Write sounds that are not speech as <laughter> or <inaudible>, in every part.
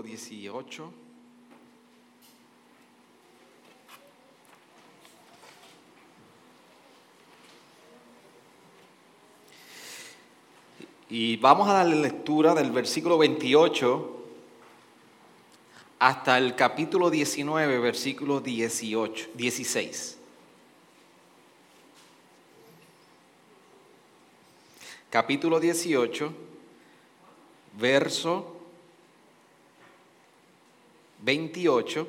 Capítulo 18. Y vamos a darle lectura del versículo 28 hasta el capítulo 19, versículo 18, 16. capítulo 18, verso 28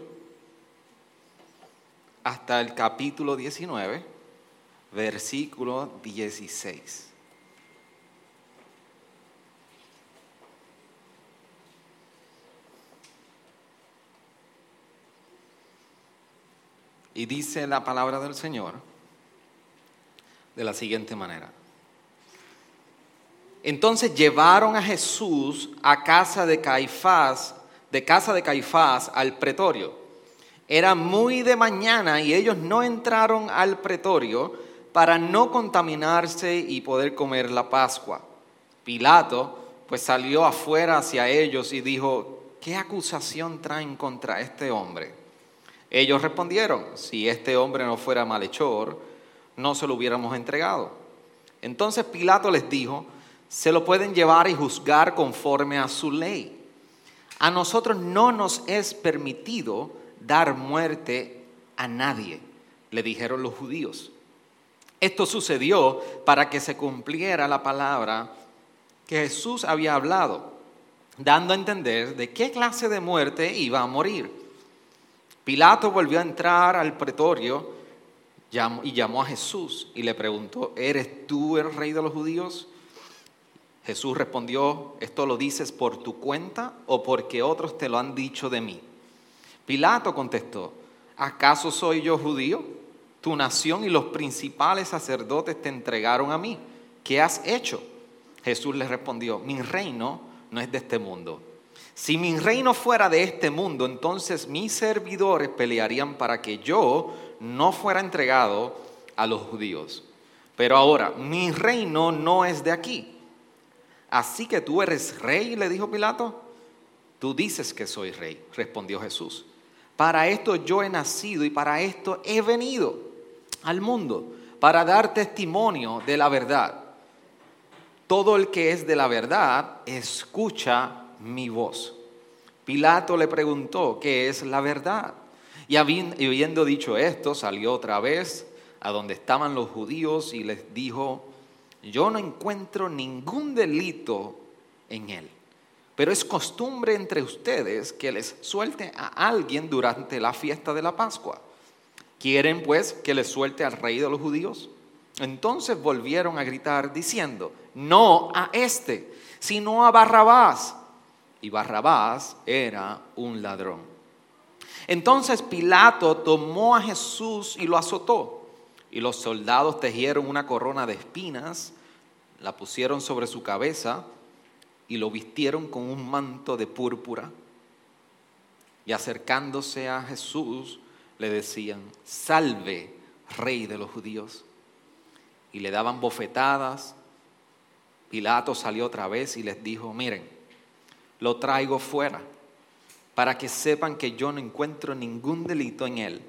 hasta el capítulo 19, versículo 16. Y dice la palabra del Señor de la siguiente manera. Entonces llevaron a Jesús a casa de Caifás, de casa de Caifás al pretorio. Era muy de mañana y ellos no entraron al pretorio para no contaminarse y poder comer la Pascua. Pilato pues salió afuera hacia ellos y dijo, ¿qué acusación traen contra este hombre? Ellos respondieron, si este hombre no fuera malhechor, no se lo hubiéramos entregado. Entonces Pilato les dijo, se lo pueden llevar y juzgar conforme a su ley. A nosotros no nos es permitido dar muerte a nadie, le dijeron los judíos. Esto sucedió para que se cumpliera la palabra que Jesús había hablado, dando a entender de qué clase de muerte iba a morir. Pilato volvió a entrar al pretorio y llamó a Jesús y le preguntó, ¿eres tú el rey de los judíos? Jesús respondió, ¿esto lo dices por tu cuenta o porque otros te lo han dicho de mí? Pilato contestó, ¿acaso soy yo judío? Tu nación y los principales sacerdotes te entregaron a mí. ¿Qué has hecho? Jesús le respondió, mi reino no es de este mundo. Si mi reino fuera de este mundo, entonces mis servidores pelearían para que yo no fuera entregado a los judíos. Pero ahora, mi reino no es de aquí. Así que tú eres rey, le dijo Pilato. Tú dices que soy rey, respondió Jesús. Para esto yo he nacido y para esto he venido al mundo, para dar testimonio de la verdad. Todo el que es de la verdad escucha mi voz. Pilato le preguntó, ¿qué es la verdad? Y habiendo dicho esto, salió otra vez a donde estaban los judíos y les dijo, yo no encuentro ningún delito en él. Pero es costumbre entre ustedes que les suelte a alguien durante la fiesta de la Pascua. ¿Quieren pues que les suelte al rey de los judíos? Entonces volvieron a gritar diciendo, no a este, sino a Barrabás. Y Barrabás era un ladrón. Entonces Pilato tomó a Jesús y lo azotó y los soldados tejieron una corona de espinas, la pusieron sobre su cabeza y lo vistieron con un manto de púrpura. Y acercándose a Jesús, le decían, salve, rey de los judíos. Y le daban bofetadas. Pilato salió otra vez y les dijo, miren, lo traigo fuera para que sepan que yo no encuentro ningún delito en él.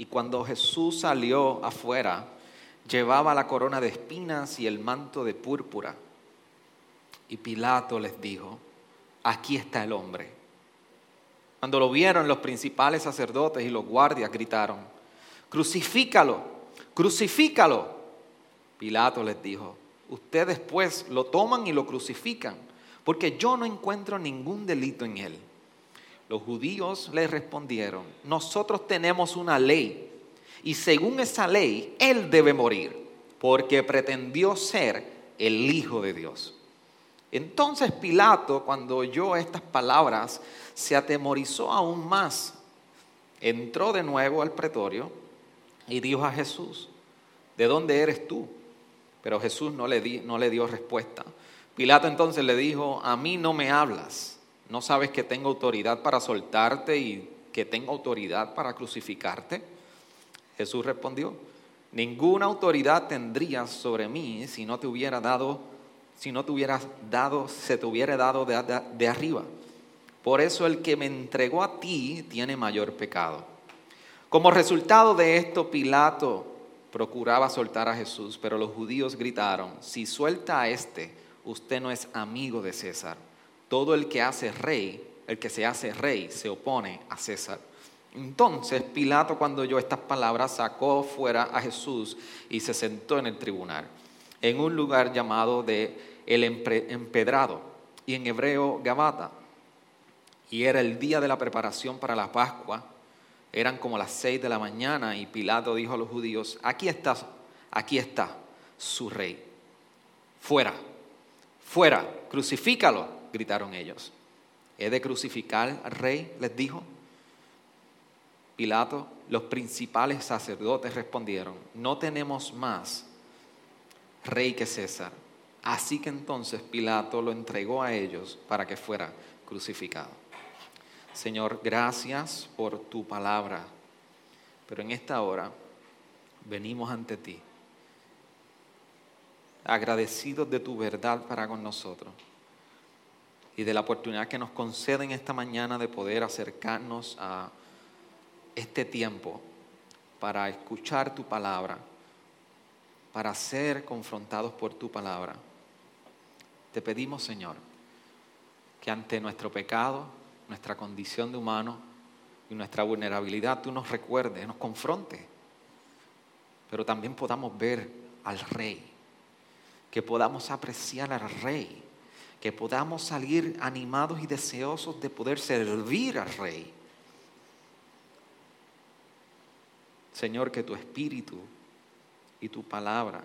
Y cuando Jesús salió afuera, llevaba la corona de espinas y el manto de púrpura. Y Pilato les dijo, aquí está el hombre. Cuando lo vieron los principales sacerdotes y los guardias gritaron, crucifícalo, crucifícalo. Pilato les dijo, ustedes pues lo toman y lo crucifican, porque yo no encuentro ningún delito en él. Los judíos le respondieron, nosotros tenemos una ley y según esa ley, él debe morir porque pretendió ser el Hijo de Dios. Entonces Pilato, cuando oyó estas palabras, se atemorizó aún más. Entró de nuevo al pretorio y dijo a Jesús, ¿de dónde eres tú? Pero Jesús no le, di, no le dio respuesta. Pilato entonces le dijo, a mí no me hablas, ¿no sabes que tengo autoridad para soltarte y que tengo autoridad para crucificarte? Jesús respondió, ninguna autoridad tendrías sobre mí si no te hubiera dado, si no te hubieras dado, se te hubiera dado de, de, arriba. Por eso el que me entregó a ti tiene mayor pecado. Como resultado de esto, Pilato procuraba soltar a Jesús, pero los judíos gritaron, si suelta a este, usted no es amigo de César. Todo el que hace rey, el que se hace rey, se opone a César. Entonces Pilato cuando oyó estas palabras sacó fuera a Jesús y se sentó en el tribunal, en un lugar llamado de el empedrado y en hebreo Gabata. Y era el día de la preparación para la Pascua. Eran como las seis de la mañana y Pilato dijo a los judíos, aquí está, aquí está su rey. Fuera, fuera, crucifícalo, gritaron ellos. ¿He de crucificar al rey? les dijo. Pilato, los principales sacerdotes respondieron, no tenemos más rey que César. Así que entonces Pilato lo entregó a ellos para que fuera crucificado. Señor, gracias por tu palabra, pero en esta hora venimos ante ti, agradecidos de tu verdad para con nosotros y de la oportunidad que nos conceden esta mañana de poder acercarnos a este tiempo para escuchar tu palabra, para ser confrontados por tu palabra. Te pedimos, Señor, que ante nuestro pecado, nuestra condición de humano y nuestra vulnerabilidad, tú nos recuerdes, nos confrontes, pero también podamos ver al Rey, que podamos apreciar al Rey, que podamos salir animados y deseosos de poder servir al Rey Señor, que tu espíritu y tu palabra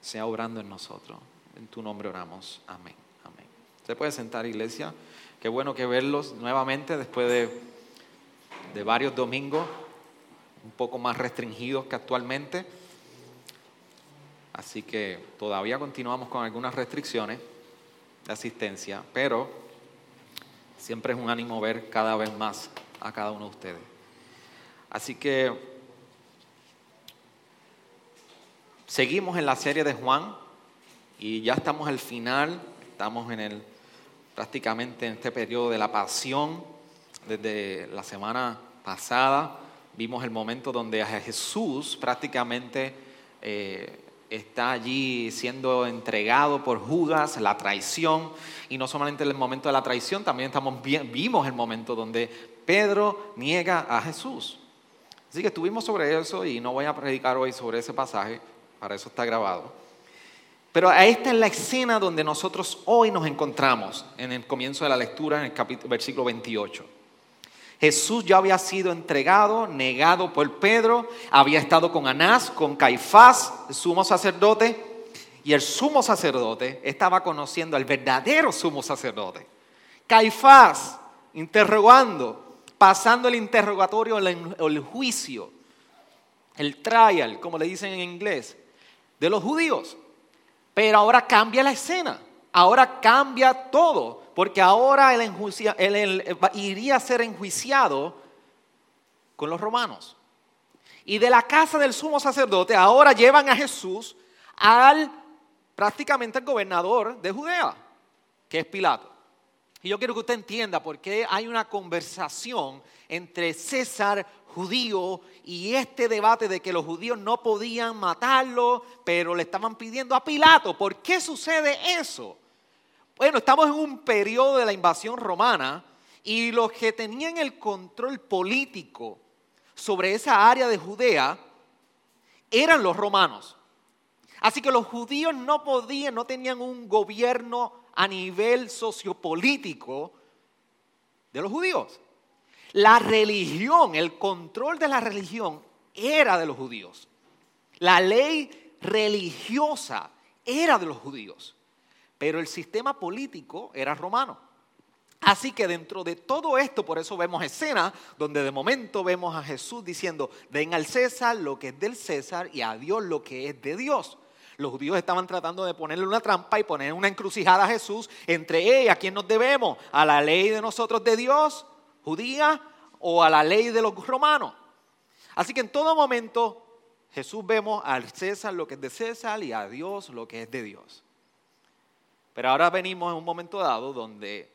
sea obrando en nosotros. En tu nombre oramos. Amén. Amén. Se puede sentar, iglesia. Qué bueno que verlos nuevamente después de, de varios domingos, un poco más restringidos que actualmente. Así que todavía continuamos con algunas restricciones de asistencia, pero siempre es un ánimo ver cada vez más a cada uno de ustedes. Así que seguimos en la serie de Juan y ya estamos al final, estamos en el prácticamente en este periodo de la pasión desde la semana pasada vimos el momento donde a Jesús prácticamente eh, está allí siendo entregado por Judas, la traición, y no solamente el momento de la traición, también estamos, vimos el momento donde Pedro niega a Jesús. Así que estuvimos sobre eso y no voy a predicar hoy sobre ese pasaje, para eso está grabado. Pero esta es la escena donde nosotros hoy nos encontramos en el comienzo de la lectura, en el capítulo, versículo 28. Jesús ya había sido entregado, negado por Pedro, había estado con Anás, con Caifás, el sumo sacerdote, y el sumo sacerdote estaba conociendo al verdadero sumo sacerdote. Caifás, interrogando, pasando el interrogatorio, el, juicio, el trial, como le dicen en inglés, de los judíos. Pero ahora cambia la escena, ahora cambia todo, porque ahora él, iría a ser enjuiciado con los romanos. Y de la casa del sumo sacerdote ahora llevan a Jesús al prácticamente al gobernador de Judea, que es Pilato. Y yo quiero que usted entienda por qué hay una conversación entre César judío y este debate de que los judíos no podían matarlo, pero le estaban pidiendo a Pilato. ¿Por qué sucede eso? Bueno, estamos en un periodo de la invasión romana y los que tenían el control político sobre esa área de Judea eran los romanos. Así que los judíos no podían, no tenían un gobierno a nivel sociopolítico de los judíos. La religión, el control de la religión era de los judíos. La ley religiosa era de los judíos. Pero el sistema político era romano. Así que dentro de todo esto, por eso vemos escenas donde de momento vemos a Jesús diciendo, den al César lo que es del César y a Dios lo que es de Dios. Los judíos estaban tratando de ponerle una trampa y poner una encrucijada a Jesús entre ¿a quién nos debemos? ¿A la ley de nosotros de Dios, judía, o a la ley de los romanos? Así que en todo momento Jesús vemos al César lo que es de César y a Dios lo que es de Dios. Pero ahora venimos en un momento dado donde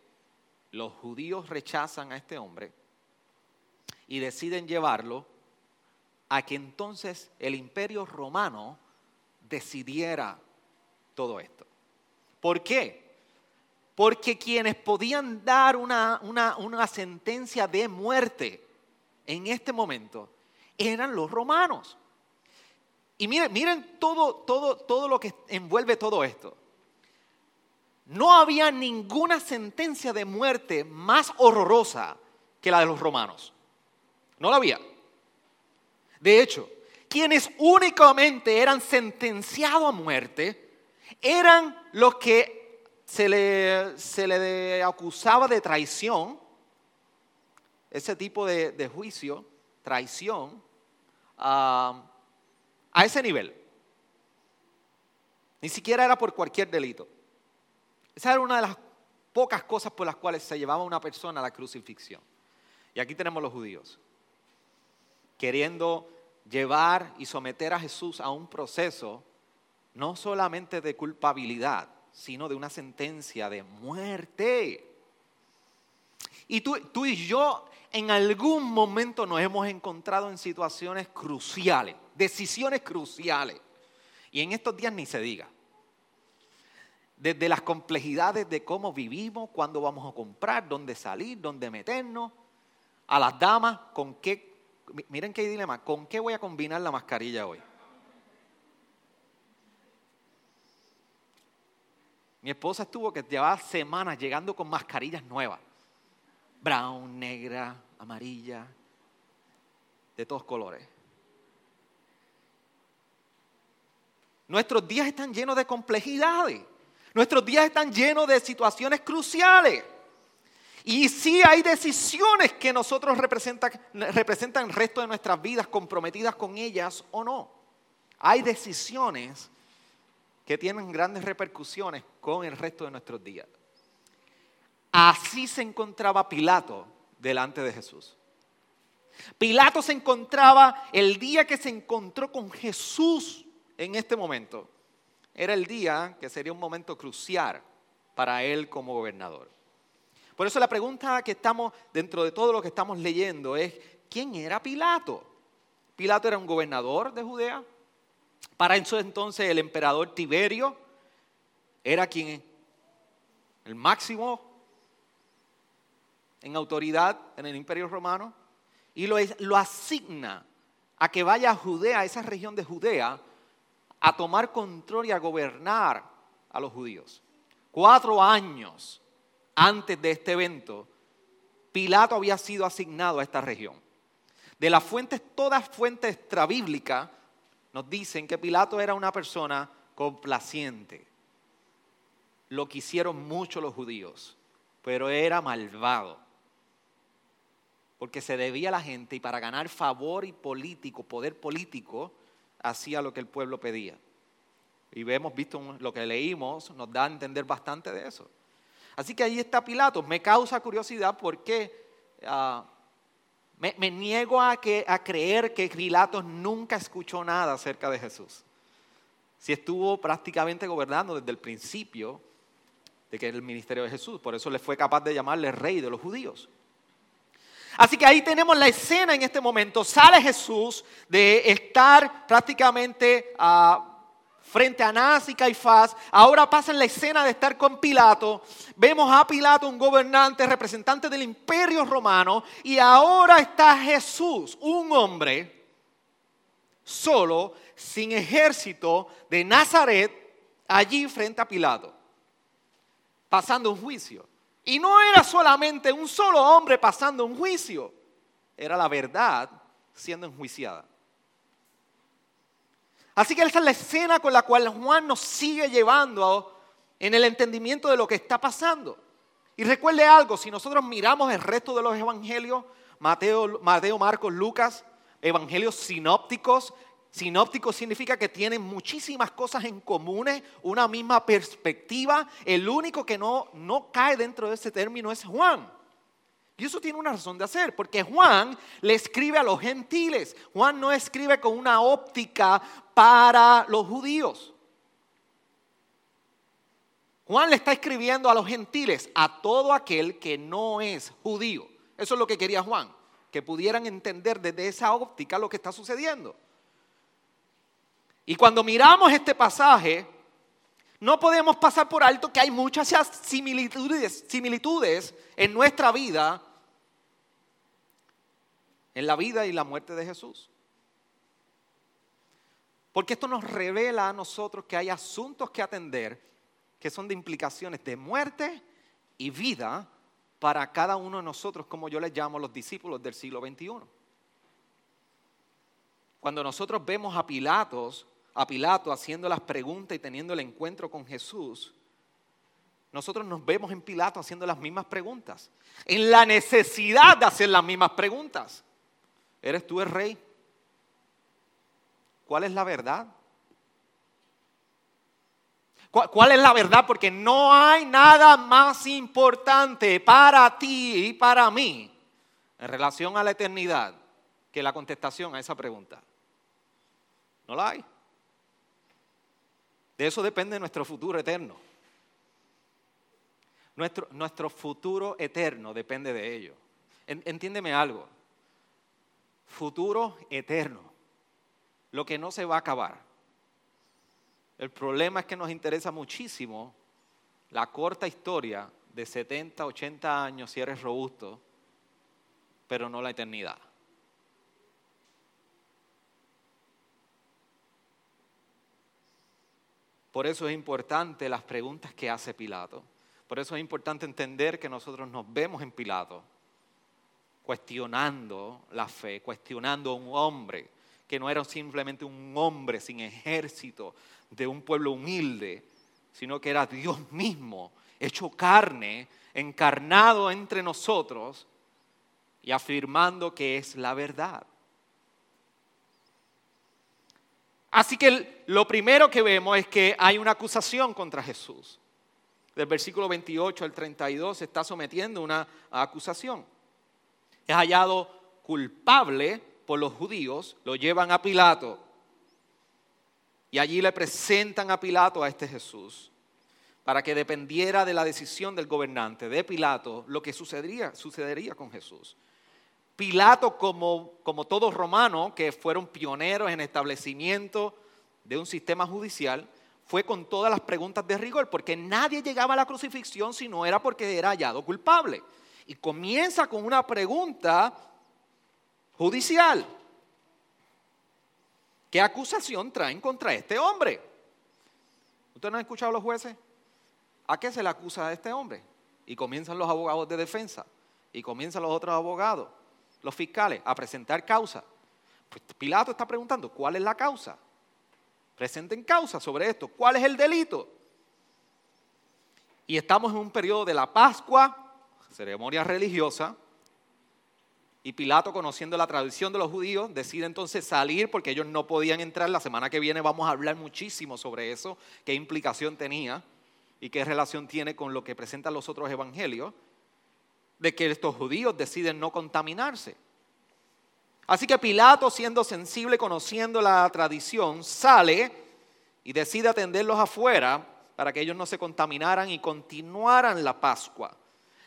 los judíos rechazan a este hombre y deciden llevarlo a que entonces el imperio romano decidiera todo esto. ¿Por qué? Porque quienes podían dar una, sentencia de muerte en este momento eran los romanos. Y miren, miren todo, todo, todo lo que envuelve todo esto no había ninguna sentencia de muerte más horrorosa que la de los romanos. No la había. De hecho, quienes únicamente eran sentenciados a muerte eran los que se le, acusaba de traición, ese tipo de, juicio, traición, a ese nivel. Ni siquiera era por cualquier delito. Esa era una de las pocas cosas por las cuales se llevaba una persona a la crucifixión. Y aquí tenemos los judíos, queriendo llevar y someter a Jesús a un proceso no solamente de culpabilidad, sino de una sentencia de muerte. Y tú, tú, y yo en algún momento nos hemos encontrado en situaciones cruciales, decisiones cruciales. Y en estos días ni se diga desde las complejidades de cómo vivimos, cuándo vamos a comprar, dónde salir, dónde meternos, a las damas, con qué, miren qué dilema, ¿con qué voy a combinar la mascarilla hoy? Mi esposa estuvo que llevaba semanas llegando con mascarillas nuevas, brown, negra, amarilla, de todos colores. Nuestros días están llenos de complejidades. Nuestros días están llenos de situaciones cruciales. Y sí hay decisiones que nosotros representan, representan el resto de nuestras vidas comprometidas con ellas o no. Hay decisiones que tienen grandes repercusiones con el resto de nuestros días. Así se encontraba Pilato delante de Jesús. Pilato se encontraba el día que se encontró con Jesús en este momento era el día que sería un momento crucial para él como gobernador. Por eso la pregunta que estamos dentro de todo lo que estamos leyendo es, ¿quién era Pilato? Pilato era un gobernador de Judea. Para eso entonces el emperador Tiberio era quien, el máximo en autoridad en el imperio romano, y lo, lo asigna a que vaya a Judea, a esa región de Judea, a tomar control y a gobernar a los judíos. Cuatro años antes de este evento, Pilato había sido asignado a esta región. De las fuentes, todas fuentes extrabíblicas, nos dicen que Pilato era una persona complaciente. Lo quisieron mucho los judíos, pero era malvado. Porque se debía a la gente y para ganar favor y político, poder político, hacía lo que el pueblo pedía. Y vemos, visto lo que leímos, nos da a entender bastante de eso. Así que ahí está Pilato. Me causa curiosidad porque ah, me, niego a, que, a creer que Pilato nunca escuchó nada acerca de Jesús. Si estuvo prácticamente gobernando desde el principio de que era el ministerio de Jesús. Por eso le fue capaz de llamarle rey de los judíos. Así que ahí tenemos la escena en este momento. Sale Jesús de estar prácticamente ah, frente a Anás y Caifás. Ahora pasa en la escena de estar con Pilato. Vemos a Pilato, un gobernante, representante del imperio romano. Y ahora está Jesús, un hombre solo, sin ejército de Nazaret, allí frente a Pilato, pasando un juicio. Y no era solamente un solo hombre pasando un juicio, era la verdad siendo enjuiciada. Así que esa es la escena con la cual Juan nos sigue llevando en el entendimiento de lo que está pasando. Y recuerde algo, si nosotros miramos el resto de los evangelios, Mateo, Mateo Marcos, Lucas, evangelios sinópticos, Sinóptico significa que tienen muchísimas cosas en común, una misma perspectiva. El único que no, no cae dentro de ese término es Juan. Y eso tiene una razón de hacer, porque Juan le escribe a los gentiles. Juan no escribe con una óptica para los judíos. Juan le está escribiendo a los gentiles, a todo aquel que no es judío. Eso es lo que quería Juan, que pudieran entender desde esa óptica lo que está sucediendo. Y cuando miramos este pasaje, no podemos pasar por alto que hay muchas similitudes, en nuestra vida, en la vida y la muerte de Jesús. Porque esto nos revela a nosotros que hay asuntos que atender que son de implicaciones de muerte y vida para cada uno de nosotros, como yo les llamo los discípulos del siglo XXI. Cuando nosotros vemos a Pilatos a Pilato haciendo las preguntas y teniendo el encuentro con Jesús, nosotros nos vemos en Pilato haciendo las mismas preguntas, en la necesidad de hacer las mismas preguntas. ¿Eres tú el rey? ¿Cuál es la verdad? ¿Cuál es la verdad? Porque no hay nada más importante para ti y para mí en relación a la eternidad que la contestación a esa pregunta. No la hay. De eso depende nuestro futuro eterno. Nuestro, nuestro futuro eterno depende de ello. Entiéndeme algo. Futuro eterno. Lo que no se va a acabar. El problema es que nos interesa muchísimo la corta historia de 70, 80 años si eres robusto, pero no la eternidad. Por eso es importante las preguntas que hace Pilato. Por eso es importante entender que nosotros nos vemos en Pilato, cuestionando la fe, cuestionando a un hombre que no era simplemente un hombre sin ejército de un pueblo humilde, sino que era Dios mismo, hecho carne, encarnado entre nosotros y afirmando que es la verdad. Así que lo primero que vemos es que hay una acusación contra Jesús. Del versículo 28 al 32 se está sometiendo una acusación. Es hallado culpable por los judíos, lo llevan a Pilato y allí le presentan a Pilato a este Jesús para que dependiera de la decisión del gobernante, de Pilato, lo que sucedería, sucedería con Jesús. Pilato, como, como todos romanos que fueron pioneros en establecimiento de un sistema judicial, fue con todas las preguntas de rigor, porque nadie llegaba a la crucifixión si no era porque era hallado culpable. Y comienza con una pregunta judicial. ¿Qué acusación traen contra este hombre? ¿Ustedes no han escuchado a los jueces? ¿A qué se le acusa a este hombre? Y comienzan los abogados de defensa y comienzan los otros abogados los fiscales a presentar causa. Pues Pilato está preguntando, ¿cuál es la causa? Presenten causa sobre esto. ¿Cuál es el delito? Y estamos en un periodo de la Pascua, ceremonia religiosa, y Pilato, conociendo la tradición de los judíos, decide entonces salir porque ellos no podían entrar. La semana que viene vamos a hablar muchísimo sobre eso, qué implicación tenía y qué relación tiene con lo que presentan los otros evangelios de que estos judíos deciden no contaminarse. Así que Pilato, siendo sensible, conociendo la tradición, sale y decide atenderlos afuera para que ellos no se contaminaran y continuaran la Pascua.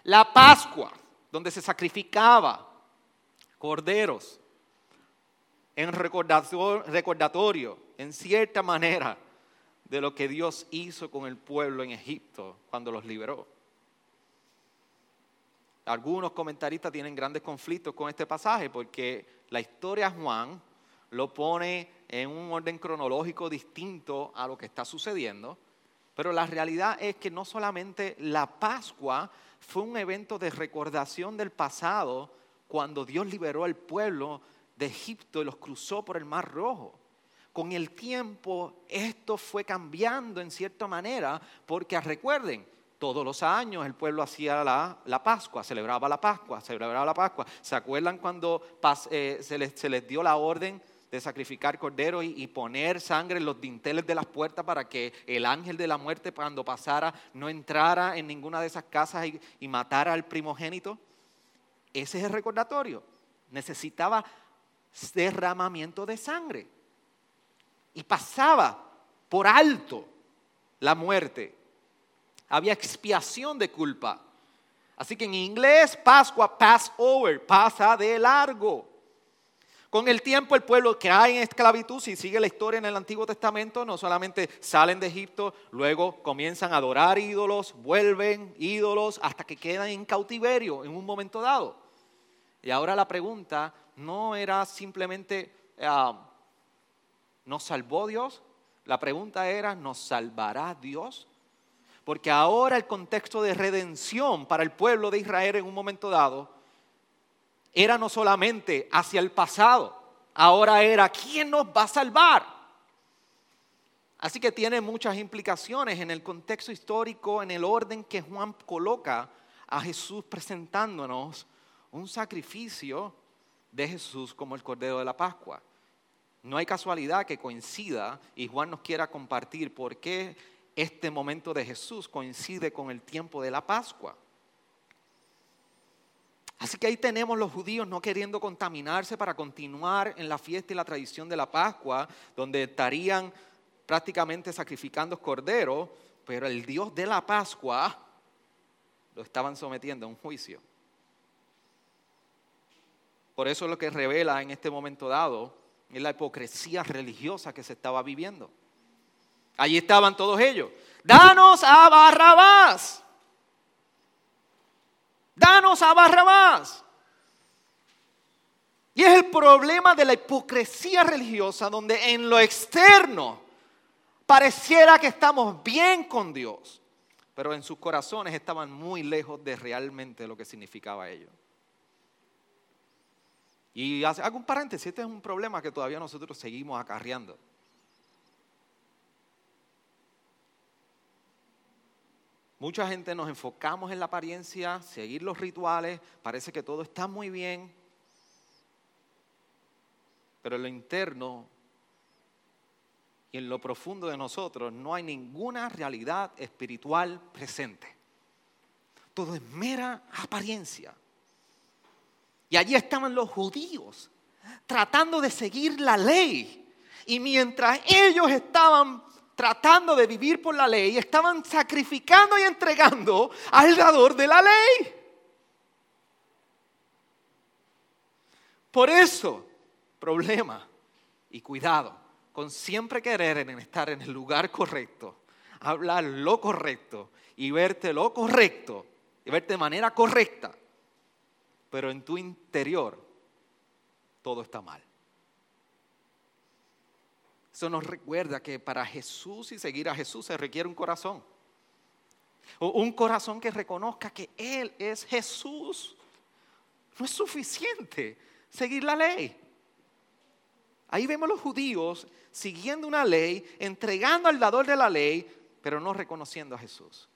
La Pascua, donde se sacrificaba corderos en recordatorio, en cierta manera, de lo que Dios hizo con el pueblo en Egipto cuando los liberó. Algunos comentaristas tienen grandes conflictos con este pasaje porque la historia de Juan lo pone en un orden cronológico distinto a lo que está sucediendo, pero la realidad es que no solamente la Pascua fue un evento de recordación del pasado cuando Dios liberó al pueblo de Egipto y los cruzó por el Mar Rojo. Con el tiempo esto fue cambiando en cierta manera, porque recuerden, todos los años el pueblo hacía la, Pascua, celebraba la Pascua, celebraba la Pascua. ¿Se acuerdan cuando eh, se, les, dio la orden de sacrificar cordero y, poner sangre en los dinteles de las puertas para que el ángel de la muerte cuando pasara no entrara en ninguna de esas casas y matara al primogénito? Ese es el recordatorio. Necesitaba derramamiento de sangre. Y pasaba por alto la muerte. Había expiación de culpa. Así que en inglés, Pascua, Passover, pasa de largo. Con el tiempo el pueblo cae en esclavitud, si sigue la historia en el Antiguo Testamento, no solamente salen de Egipto, luego comienzan a adorar ídolos, vuelven ídolos hasta que quedan en cautiverio en un momento dado. Y ahora la pregunta no era simplemente, ah, ¿nos salvó Dios? La pregunta era, ¿nos salvará Dios? Porque ahora el contexto de redención para el pueblo de Israel en un momento dado era no solamente hacia el pasado, ahora era, ¿quién nos va a salvar? Así que tiene muchas implicaciones en el contexto histórico, en el orden que Juan coloca a Jesús presentándonos un sacrificio de Jesús como el Cordero de la Pascua. No hay casualidad que coincida y Juan nos quiera compartir por qué este momento de Jesús coincide con el tiempo de la Pascua. Así que ahí tenemos los judíos no queriendo contaminarse para continuar en la fiesta y la tradición de la Pascua, donde estarían prácticamente sacrificando cordero, pero el Dios de la Pascua lo estaban sometiendo a un juicio. Por eso lo que revela en este momento dado es la hipocresía religiosa que se estaba viviendo. Allí estaban todos ellos. Danos a Barrabás. Danos a Barrabás. Y es el problema de la hipocresía religiosa donde en lo externo pareciera que estamos bien con Dios, pero en sus corazones estaban muy lejos de realmente lo que significaba ello. Y hago un paréntesis, este es un problema que todavía nosotros seguimos acarreando. Mucha gente nos enfocamos en la apariencia, seguir los rituales, parece que todo está muy bien, pero en lo interno y en lo profundo de nosotros no hay ninguna realidad espiritual presente. Todo es mera apariencia. Y allí estaban los judíos tratando de seguir la ley. Y mientras ellos estaban tratando de vivir por la ley, estaban sacrificando y entregando al dador de la ley. Por eso, problema y cuidado con siempre querer estar en el lugar correcto, hablar lo correcto y verte lo correcto y verte de manera correcta pero en tu interior todo está mal. Eso nos recuerda que para Jesús y seguir a Jesús se requiere un corazón. Un corazón que reconozca que Él es Jesús. No es suficiente seguir la ley. Ahí vemos los judíos siguiendo una ley, entregando al dador de la ley, pero no reconociendo a Jesús.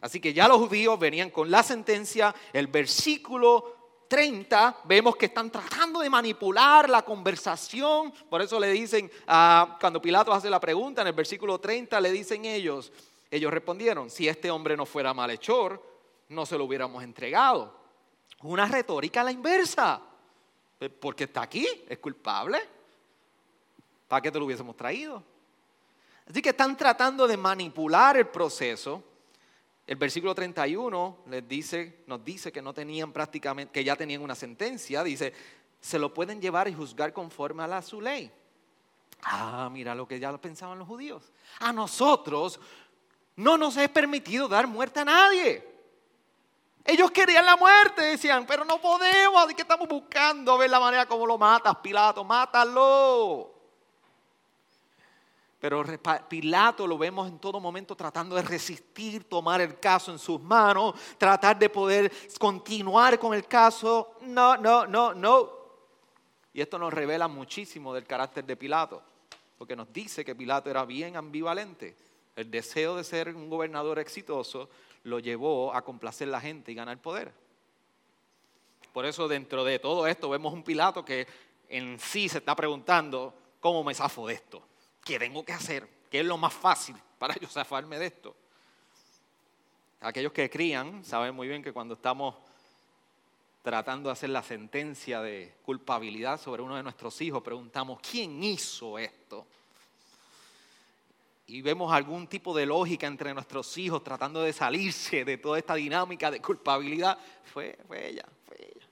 Así que ya los judíos venían con la sentencia, el versículo 30, vemos que están tratando de manipular la conversación. Por eso le dicen, cuando Pilato hace la pregunta, en el versículo 30 le dicen ellos, ellos respondieron, si este hombre no fuera malhechor, no se lo hubiéramos entregado. Una retórica a la inversa. Porque está aquí, es culpable. ¿Para qué te lo hubiésemos traído? Así que están tratando de manipular el proceso el versículo 31 les dice, nos dice que no tenían prácticamente, que ya tenían una sentencia, dice, se lo pueden llevar y juzgar conforme a la, su ley. Ah, mira lo que ya lo pensaban los judíos. A nosotros no nos es permitido dar muerte a nadie. Ellos querían la muerte, decían, pero no podemos, así que estamos buscando ver la manera como lo matas, Pilato, mátalo. Pero Pilato lo vemos en todo momento tratando de resistir, tomar el caso en sus manos, tratar de poder continuar con el caso. No, no, no, no. Y esto nos revela muchísimo del carácter de Pilato, porque nos dice que Pilato era bien ambivalente. El deseo de ser un gobernador exitoso lo llevó a complacer la gente y ganar poder. Por eso dentro de todo esto vemos un Pilato que en sí se está preguntando, ¿cómo me zafo de esto? ¿Qué tengo que hacer? ¿Qué es lo más fácil para yo zafarme de esto? Aquellos que crían saben muy bien que cuando estamos tratando de hacer la sentencia de culpabilidad sobre uno de nuestros hijos, preguntamos, ¿quién hizo esto? Y vemos algún tipo de lógica entre nuestros hijos tratando de salirse de toda esta dinámica de culpabilidad. Fue, fue ella, fue ella.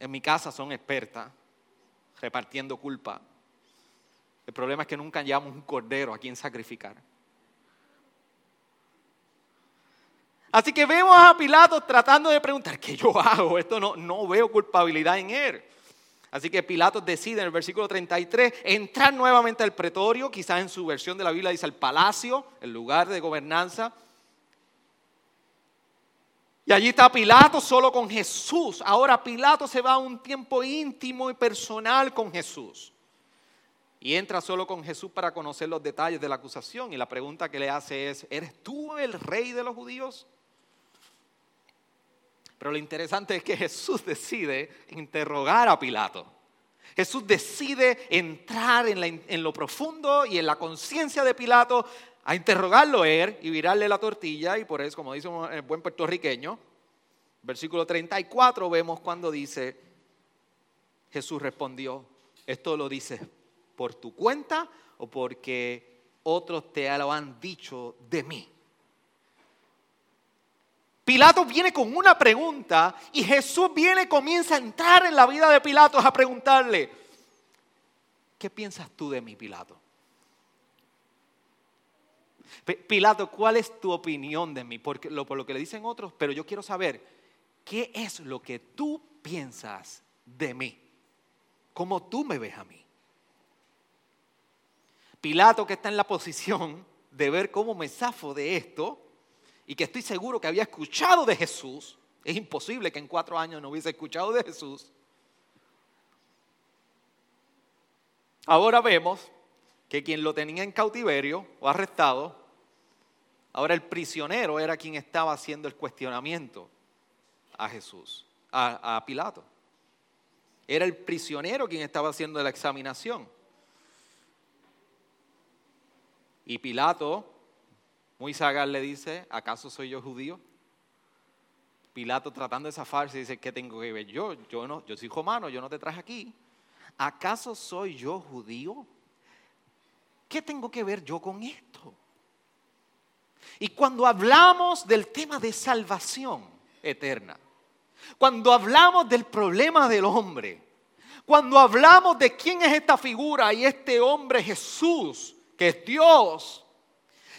En mi casa son expertas repartiendo culpa. El problema es que nunca llevamos un cordero a quien sacrificar. Así que vemos a Pilato tratando de preguntar, ¿qué yo hago? Esto no, no veo culpabilidad en él. Así que Pilato decide en el versículo 33 entrar nuevamente al pretorio, quizás en su versión de la Biblia dice el palacio, el lugar de gobernanza. Y allí está Pilato solo con Jesús. Ahora Pilato se va a un tiempo íntimo y personal con Jesús. Y entra solo con Jesús para conocer los detalles de la acusación. Y la pregunta que le hace es, ¿eres tú el rey de los judíos? Pero lo interesante es que Jesús decide interrogar a Pilato. Jesús decide entrar en, lo profundo y en la conciencia de Pilato a interrogarlo él y virarle la tortilla. Y por eso, como dice el buen puertorriqueño, versículo 34 vemos cuando dice, Jesús respondió, ¿esto lo dices por tu cuenta o porque otros te lo han dicho de mí? Pilato viene con una pregunta y Jesús viene y comienza a entrar en la vida de Pilato a preguntarle, ¿qué piensas tú de mí, Pilato? Pilato, ¿cuál es tu opinión de mí? Porque, lo, por lo que le dicen otros, pero yo quiero saber, ¿qué es lo que tú piensas de mí? ¿Cómo tú me ves a mí? Pilato que está en la posición de ver cómo me zafo de esto, y que estoy seguro que había escuchado de Jesús, es imposible que en cuatro años no hubiese escuchado de Jesús. Ahora vemos que quien lo tenía en cautiverio o arrestado, ahora el prisionero era quien estaba haciendo el cuestionamiento a Jesús, a, a Pilato. Era el prisionero quien estaba haciendo la examinación. Y Pilato muy sagaz le dice, ¿acaso soy yo judío? Pilato tratando de zafarse dice, ¿qué tengo que ver yo? Yo, no, yo soy romano, yo no te traje aquí. ¿Acaso soy yo judío? ¿Qué tengo que ver yo con esto? Y cuando hablamos del tema de salvación eterna, cuando hablamos del problema del hombre, cuando hablamos de quién es esta figura y este hombre Jesús, que es Dios,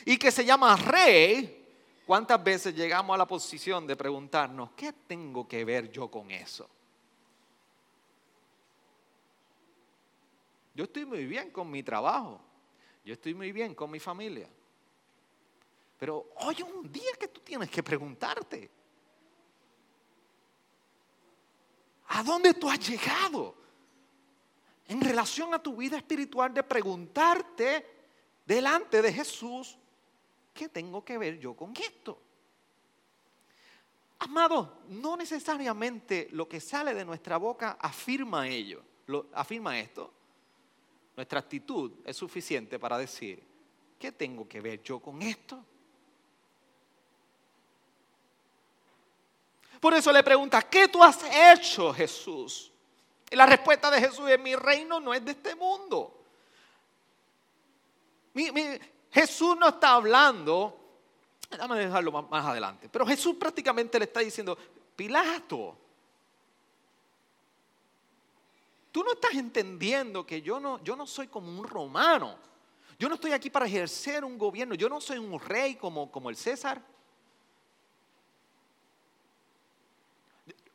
y que se llama rey, ¿cuántas veces llegamos a la posición de preguntarnos, ¿qué tengo que ver yo con eso? Yo estoy muy bien con mi trabajo, yo estoy muy bien con mi familia, pero hoy es un día que tú tienes que preguntarte, ¿a dónde tú has llegado? En relación a tu vida espiritual de preguntarte delante de Jesús, ¿qué tengo que ver yo con esto? Amado, no necesariamente lo que sale de nuestra boca afirma ello, lo, afirma esto. Nuestra actitud es suficiente para decir, ¿qué tengo que ver yo con esto? Por eso le pregunta, ¿qué tú has hecho, Jesús? Y la respuesta de Jesús es, mi reino no es de este mundo. Jesús no está hablando, déjame dejarlo más, adelante, pero Jesús prácticamente le está diciendo, Pilato, tú no estás entendiendo que yo no, yo no soy como un romano. Yo no estoy aquí para ejercer un gobierno. Yo no soy un rey como, como el César.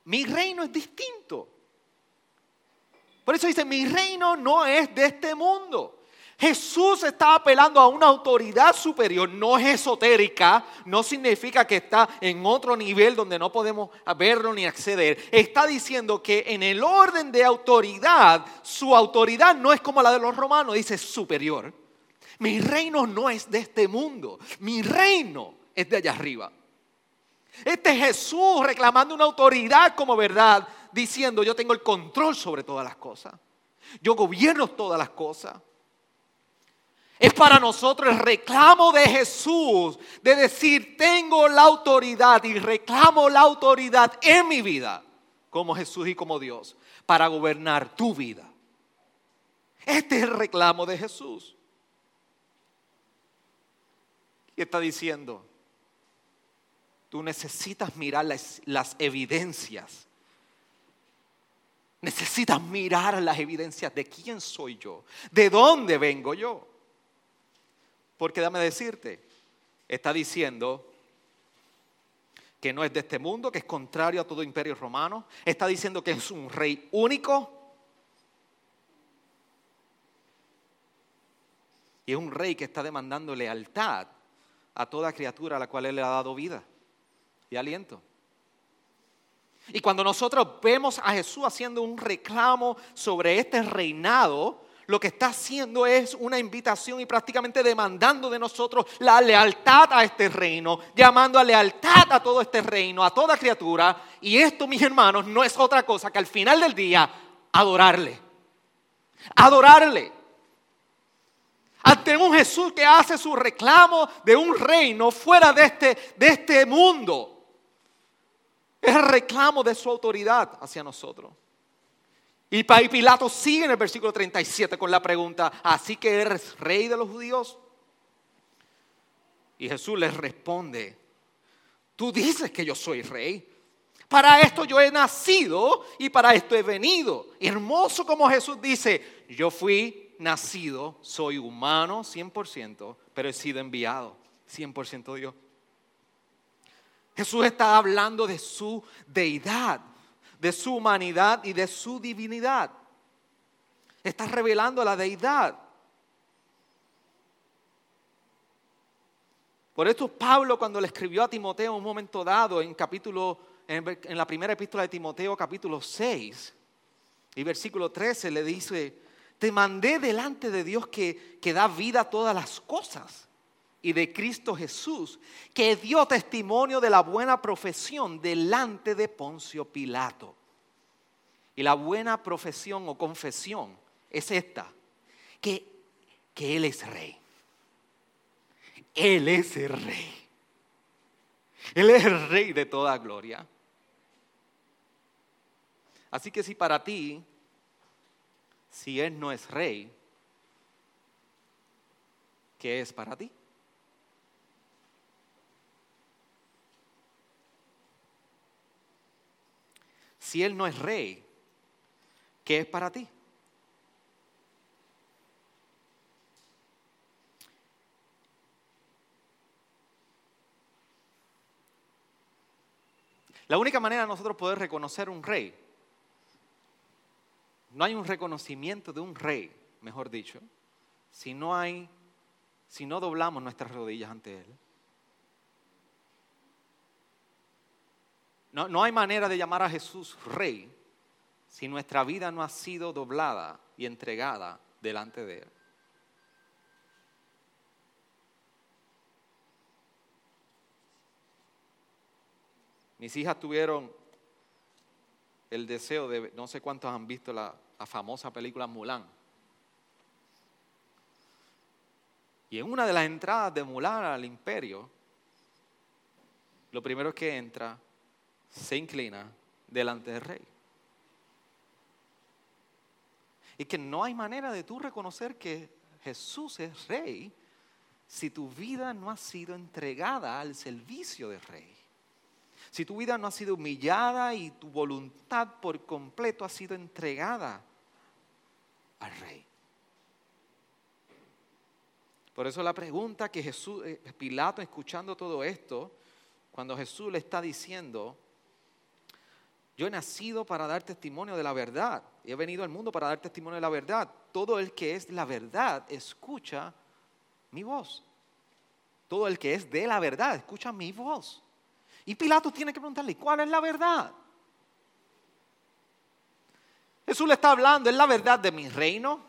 Mi reino es distinto. Por eso dice, mi reino no es de este mundo. Jesús está apelando a una autoridad superior, no es esotérica, no significa que está en otro nivel donde no podemos verlo ni acceder. Está diciendo que en el orden de autoridad, su autoridad no es como la de los romanos, dice superior. Mi reino no es de este mundo, mi reino es de allá arriba. Este es Jesús reclamando una autoridad como verdad, diciendo yo tengo el control sobre todas las cosas. Yo gobierno todas las cosas. Es para nosotros el reclamo de Jesús de decir, tengo la autoridad y reclamo la autoridad en mi vida como Jesús y como Dios para gobernar tu vida. Este es el reclamo de Jesús. ¿Qué está diciendo? Tú necesitas mirar las, las evidencias. Necesitas mirar las evidencias de quién soy yo, de dónde vengo yo. Porque dame decirte, está diciendo que no es de este mundo, que es contrario a todo imperio romano. Está diciendo que es un rey único. Y es un rey que está demandando lealtad a toda criatura a la cual él le ha dado vida y aliento. Y cuando nosotros vemos a Jesús haciendo un reclamo sobre este reinado, lo que está haciendo es una invitación y prácticamente demandando de nosotros la lealtad a este reino, llamando a lealtad a todo este reino, a toda criatura. Y esto, mis hermanos, no es otra cosa que al final del día adorarle. Adorarle. Ante un Jesús que hace su reclamo de un reino fuera de este, de este mundo. Es el reclamo de su autoridad hacia nosotros. Y Pilato sigue en el versículo 37 con la pregunta, ¿así que eres rey de los judíos? Y Jesús les responde, tú dices que yo soy rey. Para esto yo he nacido y para esto he venido. hermoso como Jesús dice, yo fui nacido, soy humano 100%, pero he sido enviado 100% Dios. Jesús está hablando de su deidad de su humanidad y de su divinidad. Está revelando la deidad. Por esto Pablo cuando le escribió a Timoteo en un momento dado, en capítulo, en la primera epístola de Timoteo, capítulo 6, y versículo 13, le dice, te mandé delante de Dios que, que da vida a todas las cosas y de Cristo Jesús, que dio testimonio de la buena profesión delante de Poncio Pilato. Y la buena profesión o confesión es esta, que, que Él es rey. Él es el rey. Él es el rey de toda gloria. Así que si para ti, si Él no es rey, ¿qué es para ti? Si Él no es rey, ¿qué es para ti? La única manera de nosotros poder reconocer un rey, no hay un reconocimiento de un rey, mejor dicho, si no hay, si no doblamos nuestras rodillas ante él. No, no hay manera de llamar a Jesús rey si nuestra vida no ha sido doblada y entregada delante de Él. Mis hijas tuvieron el deseo de, no sé cuántos han visto la, la, famosa película Mulan. Y en una de las entradas de Mulan al imperio, lo primero que entra se inclina delante del rey. Y que no hay manera de tú reconocer que Jesús es rey si tu vida no ha sido entregada al servicio del rey. Si tu vida no ha sido humillada y tu voluntad por completo ha sido entregada al rey. Por eso la pregunta que Jesús, eh, Pilato escuchando todo esto, cuando Jesús le está diciendo, yo he nacido para dar testimonio de la verdad. He venido al mundo para dar testimonio de la verdad. todo el que es la verdad escucha mi voz. Todo el que es de la verdad escucha mi voz. Y Pilato tiene que preguntarle, ¿cuál es la verdad? Jesús le está hablando, es la verdad de mi reino,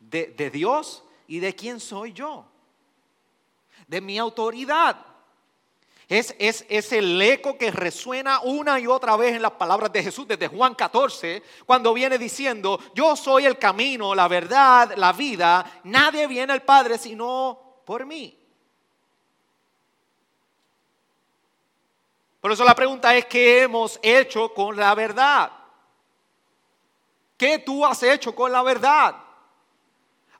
de, de Dios y de quién soy yo, de mi autoridad. Es, es, el eco que resuena una y otra vez en las palabras de Jesús desde Juan 14, cuando viene diciendo, yo soy el camino, la verdad, la vida, nadie viene al Padre sino por mí. Por eso la pregunta es, ¿qué hemos hecho con la verdad? ¿Qué tú has hecho con la verdad?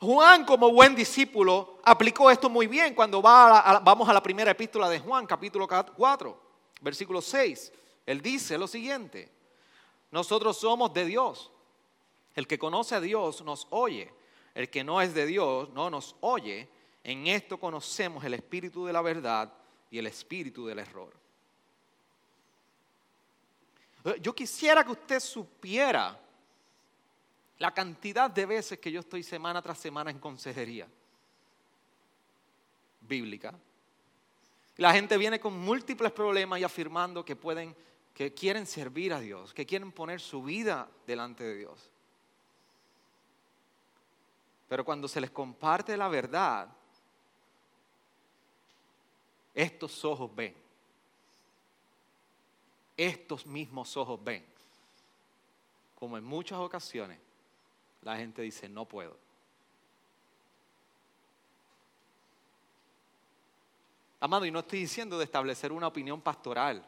Juan, como buen discípulo, aplicó esto muy bien cuando va vamos a la primera epístola de Juan, capítulo 4, versículo 6. Él dice lo siguiente, nosotros somos de Dios. El que conoce a Dios nos oye. El que no es de Dios no nos oye. En esto conocemos el espíritu de la verdad y el espíritu del error. Yo quisiera que usted supiera la cantidad de veces que yo estoy semana tras semana en consejería bíblica. La gente viene con múltiples problemas y afirmando que pueden, que quieren servir a Dios, que quieren poner su vida delante de Dios. Pero cuando se les comparte la verdad, estos ojos ven. Estos mismos ojos ven. Como en muchas ocasiones la gente dice, no puedo. Amado, y no estoy diciendo de establecer una opinión pastoral